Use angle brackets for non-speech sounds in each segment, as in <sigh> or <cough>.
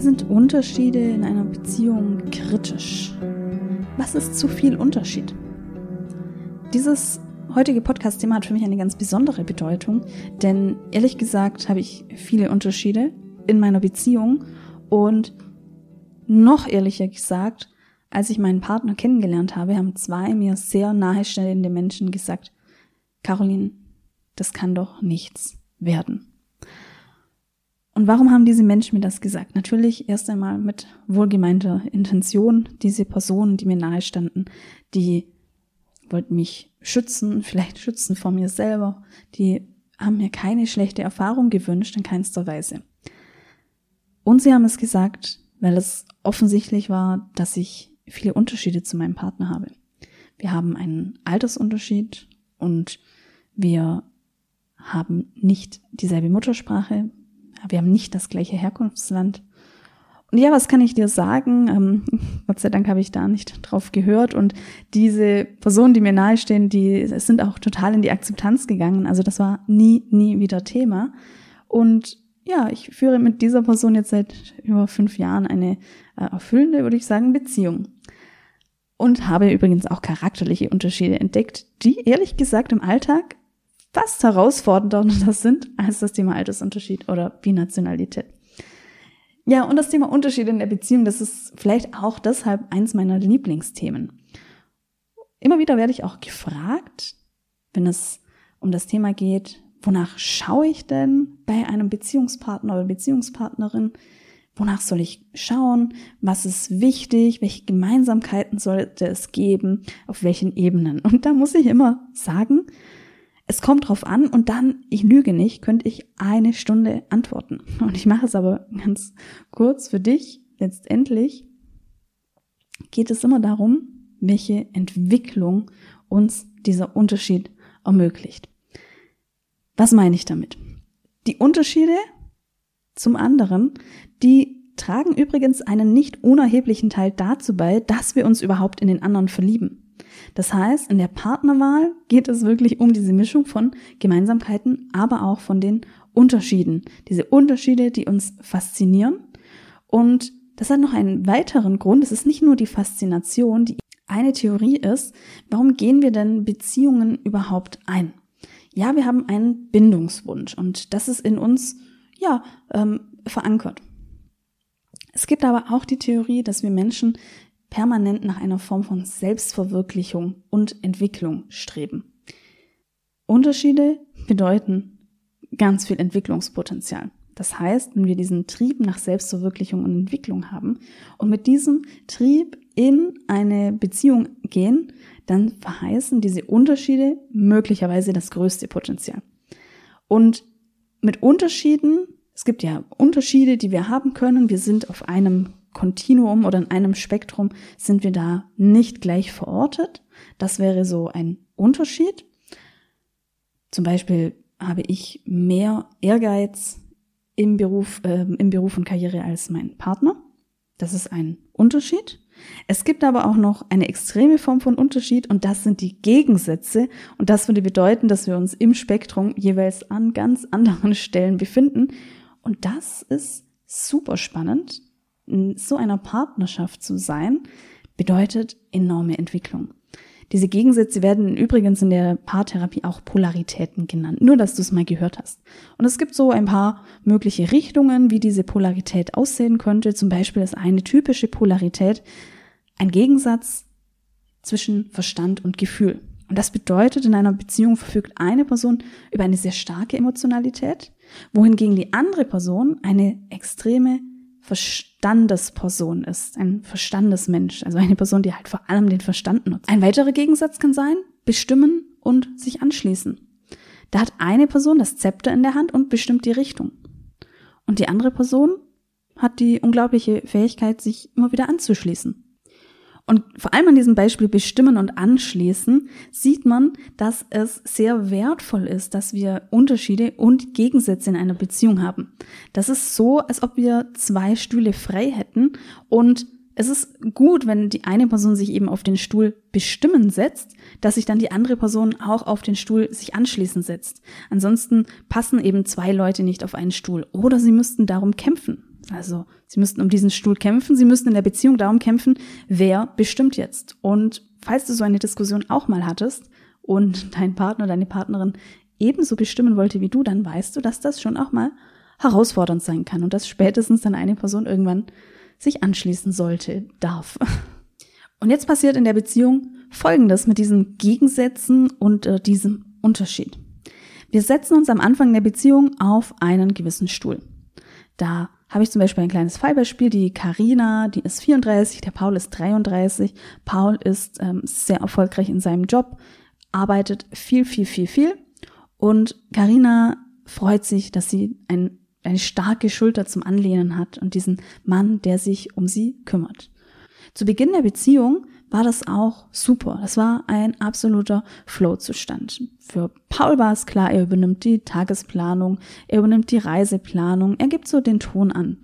Sind Unterschiede in einer Beziehung kritisch? Was ist zu viel Unterschied? Dieses heutige Podcast-Thema hat für mich eine ganz besondere Bedeutung, denn ehrlich gesagt habe ich viele Unterschiede in meiner Beziehung und noch ehrlicher gesagt, als ich meinen Partner kennengelernt habe, haben zwei mir sehr nahestehende Menschen gesagt, Caroline, das kann doch nichts werden. Und warum haben diese Menschen mir das gesagt? Natürlich erst einmal mit wohlgemeinter Intention. Diese Personen, die mir nahe standen, die wollten mich schützen, <laughs> vielleicht schützen vor mir selber. Die haben mir keine schlechte Erfahrung gewünscht, in keinster Weise. Und sie haben es gesagt, weil es offensichtlich war, dass ich viele Unterschiede zu meinem Partner habe. Wir haben einen Altersunterschied und wir haben nicht dieselbe Muttersprache, wir haben nicht das gleiche Herkunftsland. Und ja, was kann ich dir sagen? Ähm, <laughs> Gott sei Dank habe ich da nicht drauf gehört. Und diese Personen, die mir nahestehen, die sind auch total in die Akzeptanz gegangen. Also das war nie, nie wieder Thema. Und ja, ich führe mit dieser Person jetzt seit über fünf Jahren eine äh, erfüllende, würde ich sagen, Beziehung. Und habe übrigens auch charakterliche Unterschiede entdeckt, die ehrlich gesagt im Alltag fast herausfordernder <laughs> sind als das Thema Altersunterschied oder Binationalität. Ja, und das Thema Unterschiede in der Beziehung, das ist vielleicht auch deshalb eins meiner Lieblingsthemen. Immer wieder werde ich auch gefragt, wenn es um das Thema geht, wonach schaue ich denn bei einem Beziehungspartner oder Beziehungspartnerin? Wonach soll ich schauen? Was ist wichtig? Welche Gemeinsamkeiten sollte es geben? Auf welchen Ebenen? Und da muss ich immer sagen, es kommt drauf an und dann, ich lüge nicht, könnte ich eine Stunde antworten. Und ich mache es aber ganz kurz für dich. Letztendlich geht es immer darum, welche Entwicklung uns dieser Unterschied ermöglicht. Was meine ich damit? Die Unterschiede zum anderen, die tragen übrigens einen nicht unerheblichen Teil dazu bei, dass wir uns überhaupt in den anderen verlieben. Das heißt, in der Partnerwahl geht es wirklich um diese Mischung von Gemeinsamkeiten, aber auch von den Unterschieden. Diese Unterschiede, die uns faszinieren. Und das hat noch einen weiteren Grund. Es ist nicht nur die Faszination, die eine Theorie ist, warum gehen wir denn Beziehungen überhaupt ein? Ja, wir haben einen Bindungswunsch und das ist in uns, ja, ähm, verankert. Es gibt aber auch die Theorie, dass wir Menschen permanent nach einer Form von Selbstverwirklichung und Entwicklung streben. Unterschiede bedeuten ganz viel Entwicklungspotenzial. Das heißt, wenn wir diesen Trieb nach Selbstverwirklichung und Entwicklung haben und mit diesem Trieb in eine Beziehung gehen, dann verheißen diese Unterschiede möglicherweise das größte Potenzial. Und mit Unterschieden, es gibt ja Unterschiede, die wir haben können. Wir sind auf einem Kontinuum oder in einem Spektrum sind wir da nicht gleich verortet. Das wäre so ein Unterschied. Zum Beispiel habe ich mehr Ehrgeiz im Beruf, äh, im Beruf und Karriere als mein Partner. Das ist ein Unterschied. Es gibt aber auch noch eine extreme Form von Unterschied und das sind die Gegensätze. Und das würde bedeuten, dass wir uns im Spektrum jeweils an ganz anderen <laughs> Stellen befinden. Und das ist super spannend, in so einer Partnerschaft zu sein, bedeutet enorme Entwicklung. Diese Gegensätze werden übrigens in der Paartherapie auch Polaritäten genannt, nur dass du es mal gehört hast. Und es gibt so ein paar mögliche Richtungen, wie diese Polarität aussehen könnte. Zum Beispiel ist eine typische Polarität ein Gegensatz zwischen Verstand und Gefühl. Und das bedeutet, in einer Beziehung verfügt eine Person über eine sehr starke Emotionalität, wohingegen die andere Person eine extreme Verstandesperson ist, ein Verstandesmensch, also eine Person, die halt vor allem den Verstand nutzt. Ein weiterer Gegensatz kann sein, bestimmen und sich anschließen. Da hat eine Person das Zepter in der Hand und bestimmt die Richtung. Und die andere Person hat die unglaubliche Fähigkeit, sich immer wieder anzuschließen. Und vor allem an diesem Beispiel bestimmen und anschließen sieht man, dass es sehr wertvoll ist, dass wir Unterschiede und Gegensätze in einer Beziehung haben. Das ist so, als ob wir zwei Stühle frei hätten und es ist gut, wenn die eine Person sich eben auf den Stuhl bestimmen setzt, dass sich dann die andere Person auch auf den Stuhl sich anschließen setzt. Ansonsten passen eben zwei Leute nicht auf einen Stuhl oder sie müssten darum kämpfen. Also sie müssten um diesen Stuhl kämpfen, sie müssten in der Beziehung darum kämpfen, wer bestimmt jetzt. Und falls du so eine Diskussion auch mal hattest und <laughs> dein Partner, deine Partnerin ebenso bestimmen wollte wie du, dann weißt du, dass das schon auch mal herausfordernd sein kann und dass spätestens dann eine Person irgendwann sich anschließen sollte, darf. Und jetzt passiert in der Beziehung Folgendes mit diesen Gegensätzen und äh, diesem Unterschied. Wir setzen uns am Anfang der Beziehung auf einen gewissen Stuhl. Da habe ich zum Beispiel ein kleines Fallbeispiel. Die Karina, die ist 34, der Paul ist 33. Paul ist ähm, sehr erfolgreich in seinem Job, arbeitet viel, viel, viel, viel. Und Karina freut sich, dass sie ein, eine starke Schulter zum Anlehnen hat und diesen Mann, der sich um sie kümmert. Zu Beginn der Beziehung war das auch super. Das war ein absoluter Flow-Zustand. Für Paul war es klar, er übernimmt die Tagesplanung, er übernimmt die Reiseplanung, er gibt so den Ton an.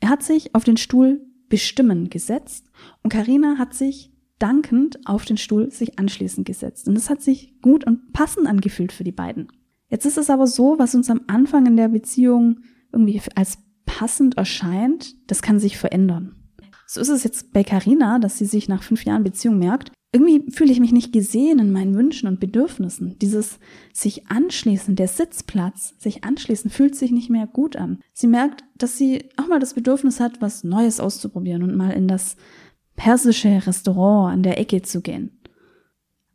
Er hat sich auf den Stuhl bestimmen gesetzt und Karina hat sich dankend auf den Stuhl sich anschließend gesetzt. Und das hat sich gut und passend angefühlt für die beiden. Jetzt ist es aber so, was uns am Anfang in der Beziehung irgendwie als passend erscheint, das kann sich verändern. So ist es jetzt bei Carina, dass sie sich nach fünf Jahren Beziehung merkt, irgendwie fühle ich mich nicht gesehen in meinen Wünschen und Bedürfnissen. Dieses sich anschließen, der Sitzplatz, sich anschließen, fühlt sich nicht mehr gut an. Sie merkt, dass sie auch mal das Bedürfnis hat, was Neues auszuprobieren und mal in das persische Restaurant an der Ecke zu gehen.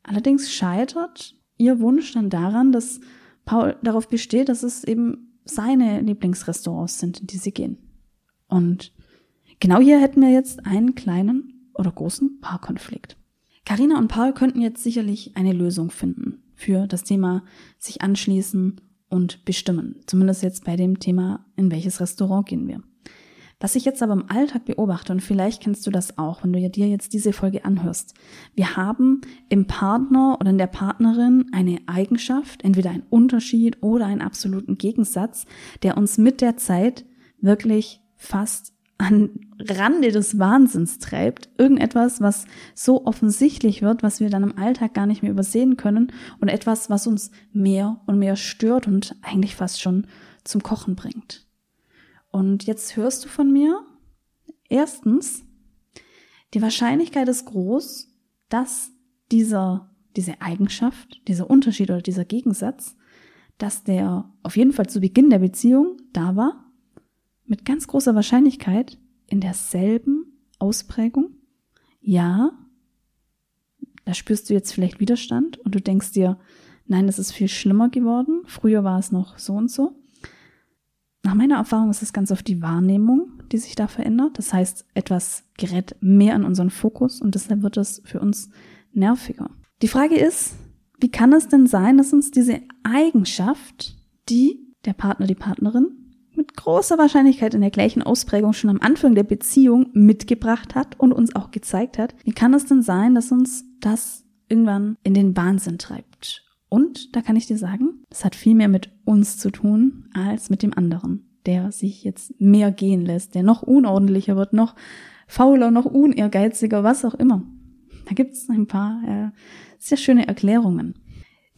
Allerdings scheitert ihr Wunsch dann daran, dass Paul darauf besteht, dass es eben seine Lieblingsrestaurants sind, in die sie gehen. Und Genau hier hätten wir jetzt einen kleinen oder großen Paarkonflikt. Carina und Paul könnten jetzt sicherlich eine Lösung finden für das Thema sich anschließen und bestimmen. Zumindest jetzt bei dem Thema, in welches Restaurant gehen wir. Was ich jetzt aber im Alltag beobachte, und vielleicht kennst du das auch, wenn du dir jetzt diese Folge anhörst. Wir haben im Partner oder in der Partnerin eine Eigenschaft, entweder einen Unterschied oder einen absoluten Gegensatz, der uns mit der Zeit wirklich fast an Rande des Wahnsinns treibt, irgendetwas, was so offensichtlich wird, was wir dann im Alltag gar nicht mehr übersehen können und etwas, was uns mehr und mehr stört und eigentlich fast schon zum Kochen bringt. Und jetzt hörst du von mir, erstens, die Wahrscheinlichkeit ist groß, dass dieser, diese Eigenschaft, dieser Unterschied oder dieser Gegensatz, dass der auf jeden Fall zu Beginn der Beziehung da war mit ganz großer Wahrscheinlichkeit in derselben Ausprägung? Ja. Da spürst du jetzt vielleicht Widerstand und du denkst dir, nein, es ist viel schlimmer geworden. Früher war es noch so und so. Nach meiner Erfahrung ist es ganz oft die Wahrnehmung, die sich da verändert. Das heißt, etwas gerät mehr in unseren Fokus und deshalb wird es für uns nerviger. Die Frage ist, wie kann es denn sein, dass uns diese Eigenschaft, die der Partner, die Partnerin mit großer Wahrscheinlichkeit in der gleichen Ausprägung schon am Anfang der Beziehung mitgebracht hat und uns auch gezeigt hat, wie kann es denn sein, dass uns das irgendwann in den Wahnsinn treibt? Und da kann ich dir sagen, das hat viel mehr mit uns zu tun als mit dem anderen, der sich jetzt mehr gehen lässt, der noch unordentlicher wird, noch fauler, noch unehrgeiziger, was auch immer. Da gibt es ein paar äh, sehr schöne Erklärungen.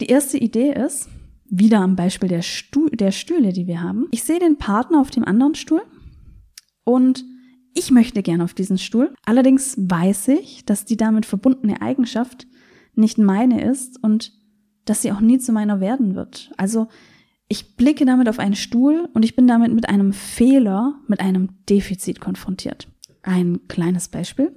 Die erste Idee ist, wieder am Beispiel der, Stuhl, der Stühle, die wir haben. Ich sehe den Partner auf dem anderen Stuhl und ich möchte gerne auf diesen Stuhl. Allerdings weiß ich, dass die damit verbundene Eigenschaft nicht meine ist und dass sie auch nie zu meiner werden wird. Also ich blicke damit auf einen Stuhl und ich bin damit mit einem Fehler, mit einem Defizit konfrontiert. Ein kleines Beispiel.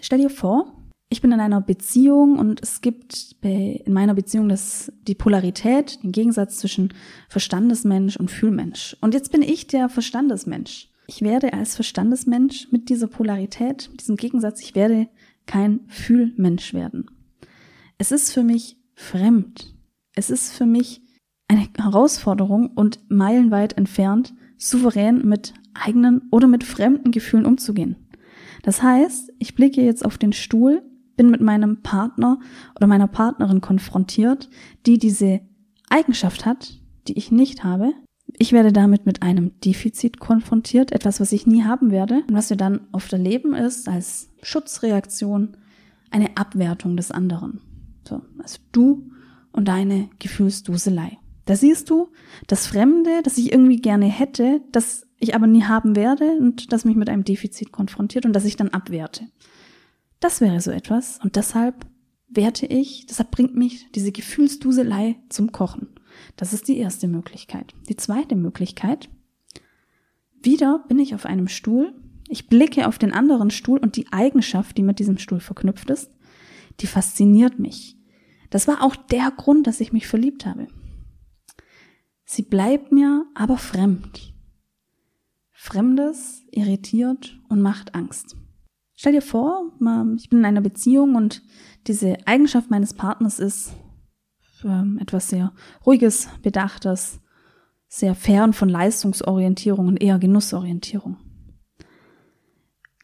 Stell dir vor, ich bin in einer Beziehung und es gibt in meiner Beziehung das, die Polarität, den Gegensatz zwischen Verstandesmensch und Fühlmensch. Und jetzt bin ich der Verstandesmensch. Ich werde als Verstandesmensch mit dieser Polarität, mit diesem Gegensatz, ich werde kein Fühlmensch werden. Es ist für mich fremd. Es ist für mich eine Herausforderung und meilenweit entfernt, souverän mit eigenen oder mit fremden Gefühlen umzugehen. Das heißt, ich blicke jetzt auf den Stuhl bin mit meinem Partner oder meiner Partnerin konfrontiert, die diese Eigenschaft hat, die ich nicht habe. Ich werde damit mit einem Defizit konfrontiert, etwas, was ich nie haben werde. Und was wir dann oft erleben ist, als Schutzreaktion, eine Abwertung des anderen. So, also du und deine Gefühlsduselei. Da siehst du, das Fremde, das ich irgendwie gerne hätte, das ich aber nie haben werde und das mich mit einem Defizit konfrontiert und das ich dann abwerte. Das wäre so etwas und deshalb werte ich, deshalb bringt mich diese Gefühlsduselei zum Kochen. Das ist die erste Möglichkeit. Die zweite Möglichkeit, wieder bin ich auf einem Stuhl, ich blicke auf den anderen Stuhl und die Eigenschaft, die mit diesem Stuhl verknüpft ist, die fasziniert mich. Das war auch der Grund, dass ich mich verliebt habe. Sie bleibt mir aber fremd. Fremdes irritiert und macht Angst. Stell dir vor, ich bin in einer Beziehung und diese Eigenschaft meines Partners ist ähm, etwas sehr ruhiges, bedachtes, sehr fern von Leistungsorientierung und eher Genussorientierung.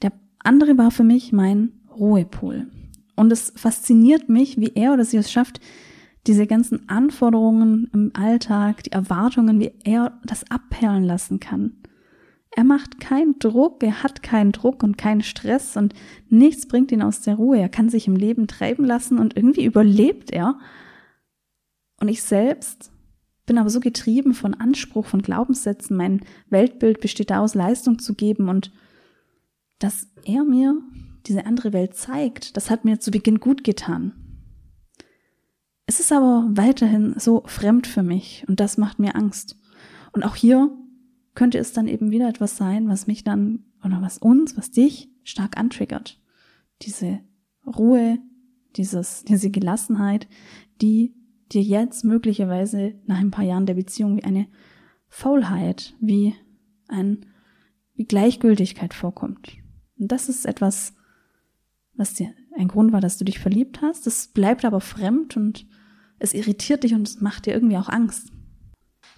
Der andere war für mich mein Ruhepol. Und es fasziniert mich, wie er oder sie es schafft, diese ganzen Anforderungen im Alltag, die Erwartungen, wie er das abperlen lassen kann. Er macht keinen Druck, er hat keinen Druck und keinen Stress und nichts bringt ihn aus der Ruhe. Er kann sich im Leben treiben lassen und irgendwie überlebt er. Und ich selbst bin aber so getrieben von Anspruch, von Glaubenssätzen. Mein Weltbild besteht daraus, Leistung zu geben und dass er mir diese andere Welt zeigt, das hat mir zu Beginn gut getan. Es ist aber weiterhin so fremd für mich und das macht mir Angst. Und auch hier könnte es dann eben wieder etwas sein, was mich dann oder was uns, was dich stark antriggert. Diese Ruhe, dieses, diese Gelassenheit, die dir jetzt möglicherweise nach ein paar Jahren der Beziehung wie eine Faulheit, wie ein, wie Gleichgültigkeit vorkommt. Und das ist etwas, was dir ein Grund war, dass du dich verliebt hast. Das bleibt aber fremd und es irritiert dich und es macht dir irgendwie auch Angst.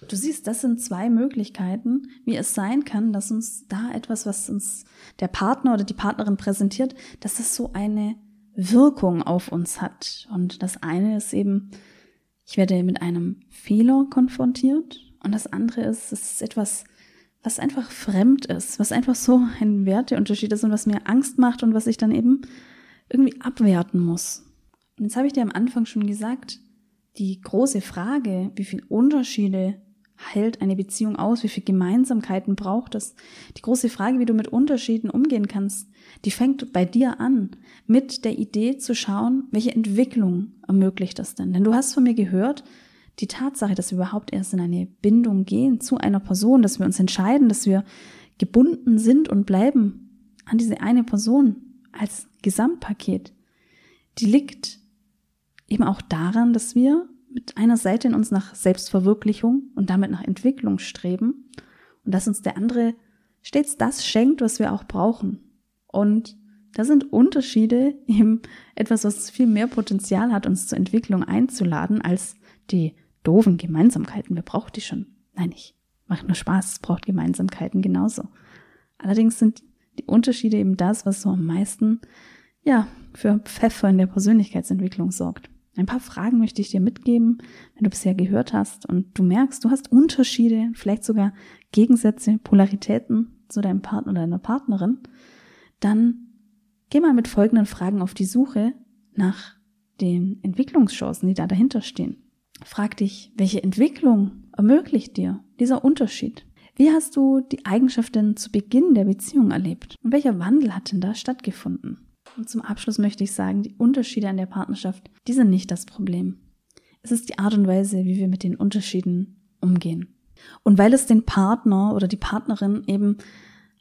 Du siehst, das sind zwei Möglichkeiten, wie es sein kann, dass uns da etwas, was uns der Partner oder die Partnerin präsentiert, dass das so eine Wirkung auf uns hat. Und das eine ist eben, ich werde mit einem Fehler konfrontiert und das andere ist, es ist etwas, was einfach fremd ist, was einfach so ein Werteunterschied ist und was mir Angst macht und was ich dann eben irgendwie abwerten muss. Und jetzt habe ich dir am Anfang schon gesagt, die große Frage, wie viele Unterschiede hält eine Beziehung aus? Wie viele Gemeinsamkeiten braucht es? Die große Frage, wie du mit Unterschieden umgehen kannst, die fängt bei dir an, mit der Idee zu schauen, welche Entwicklung ermöglicht das denn? Denn du hast von mir gehört, die Tatsache, dass wir überhaupt erst in eine Bindung gehen zu einer Person, dass wir uns entscheiden, dass wir gebunden sind und bleiben an diese eine Person als Gesamtpaket, die liegt eben auch daran, dass wir mit einer Seite in uns nach Selbstverwirklichung und damit nach Entwicklung streben und dass uns der andere stets das schenkt, was wir auch brauchen. Und da sind Unterschiede eben etwas, was viel mehr Potenzial hat, uns zur Entwicklung einzuladen, als die doofen Gemeinsamkeiten. Wer braucht die schon? Nein, ich macht nur Spaß, es braucht Gemeinsamkeiten genauso. Allerdings sind die Unterschiede eben das, was so am meisten, ja, für Pfeffer in der Persönlichkeitsentwicklung sorgt. Ein paar Fragen möchte ich dir mitgeben, wenn du bisher gehört hast und du merkst, du hast Unterschiede, vielleicht sogar Gegensätze, Polaritäten zu deinem Partner oder deiner Partnerin, dann geh mal mit folgenden Fragen auf die Suche nach den Entwicklungschancen, die da dahinter stehen. Frag dich, welche Entwicklung ermöglicht dir dieser Unterschied? Wie hast du die Eigenschaften zu Beginn der Beziehung erlebt? Und welcher Wandel hat denn da stattgefunden? Und zum Abschluss möchte ich sagen, die Unterschiede an der Partnerschaft, die sind nicht das Problem. Es ist die Art und Weise, wie wir mit den Unterschieden umgehen. Und weil es den Partner oder die Partnerin eben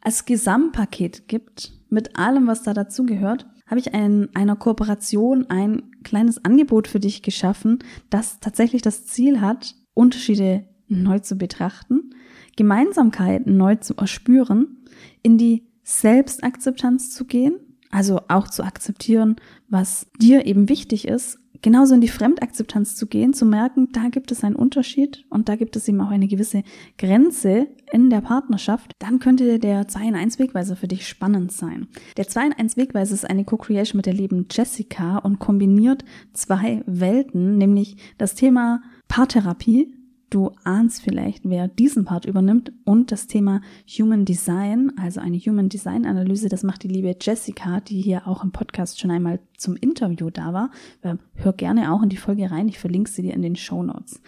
als Gesamtpaket gibt, mit allem, was da dazugehört, habe ich in einer Kooperation ein kleines Angebot für dich geschaffen, das tatsächlich das Ziel hat, Unterschiede neu zu betrachten, Gemeinsamkeiten neu zu erspüren, in die Selbstakzeptanz zu gehen also auch zu akzeptieren, was dir eben wichtig ist, genauso in die Fremdakzeptanz zu gehen, zu merken, da gibt es einen Unterschied und da gibt es eben auch eine gewisse Grenze in der Partnerschaft, dann könnte der 2 in 1 Wegweiser für dich spannend sein. Der 2 in 1 Wegweiser ist eine Co-Creation mit der lieben Jessica und kombiniert zwei Welten, nämlich das Thema Paartherapie, Du ahnst vielleicht, wer diesen Part übernimmt und das Thema Human Design, also eine Human Design Analyse, das macht die liebe Jessica, die hier auch im Podcast schon einmal zum Interview da war. Hör gerne auch in die Folge rein, ich verlinke sie dir in den Show Notes.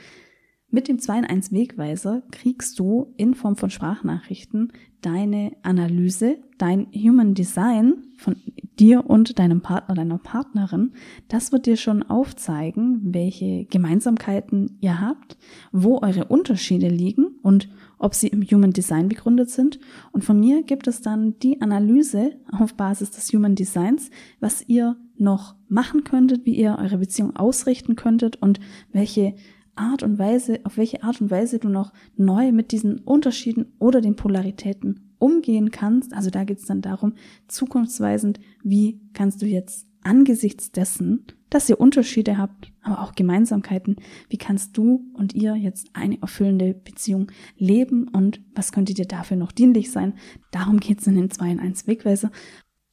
Mit dem 2 in 1 Wegweiser kriegst du in Form von Sprachnachrichten deine Analyse, dein Human Design von dir und deinem Partner, deiner Partnerin. Das wird dir schon aufzeigen, welche Gemeinsamkeiten ihr habt, wo eure Unterschiede liegen und ob sie im Human Design begründet sind. Und von mir gibt es dann die Analyse auf Basis des Human Designs, was ihr noch machen könntet, wie ihr eure Beziehung ausrichten könntet und welche Art und Weise, auf welche Art und Weise du noch neu mit diesen Unterschieden oder den Polaritäten umgehen kannst. Also da geht es dann darum, zukunftsweisend, wie kannst du jetzt angesichts dessen, dass ihr Unterschiede habt, aber auch Gemeinsamkeiten, wie kannst du und ihr jetzt eine erfüllende Beziehung leben und was könnte dir dafür noch dienlich sein? Darum geht es in den 2 in 1 Wegweiser.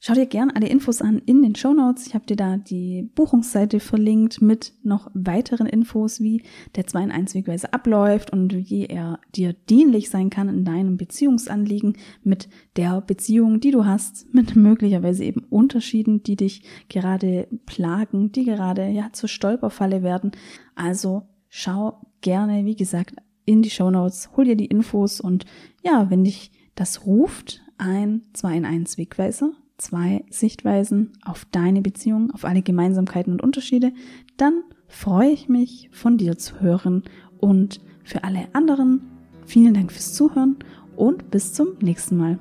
Schau dir gern alle Infos an in den Show Notes. Ich habe dir da die Buchungsseite verlinkt mit noch weiteren Infos, wie der 2 in 1 Wegweise abläuft und wie er dir dienlich sein kann in deinem Beziehungsanliegen mit der Beziehung, die du hast, mit möglicherweise eben Unterschieden, die dich gerade plagen, die gerade ja zur Stolperfalle werden. Also schau gerne, wie gesagt, in die Show Notes, hol dir die Infos und ja, wenn dich das ruft, ein 2 in 1 Wegweiser zwei Sichtweisen auf deine Beziehung, auf alle Gemeinsamkeiten und Unterschiede, dann freue ich mich von dir zu hören und für alle anderen vielen Dank fürs Zuhören und bis zum nächsten Mal.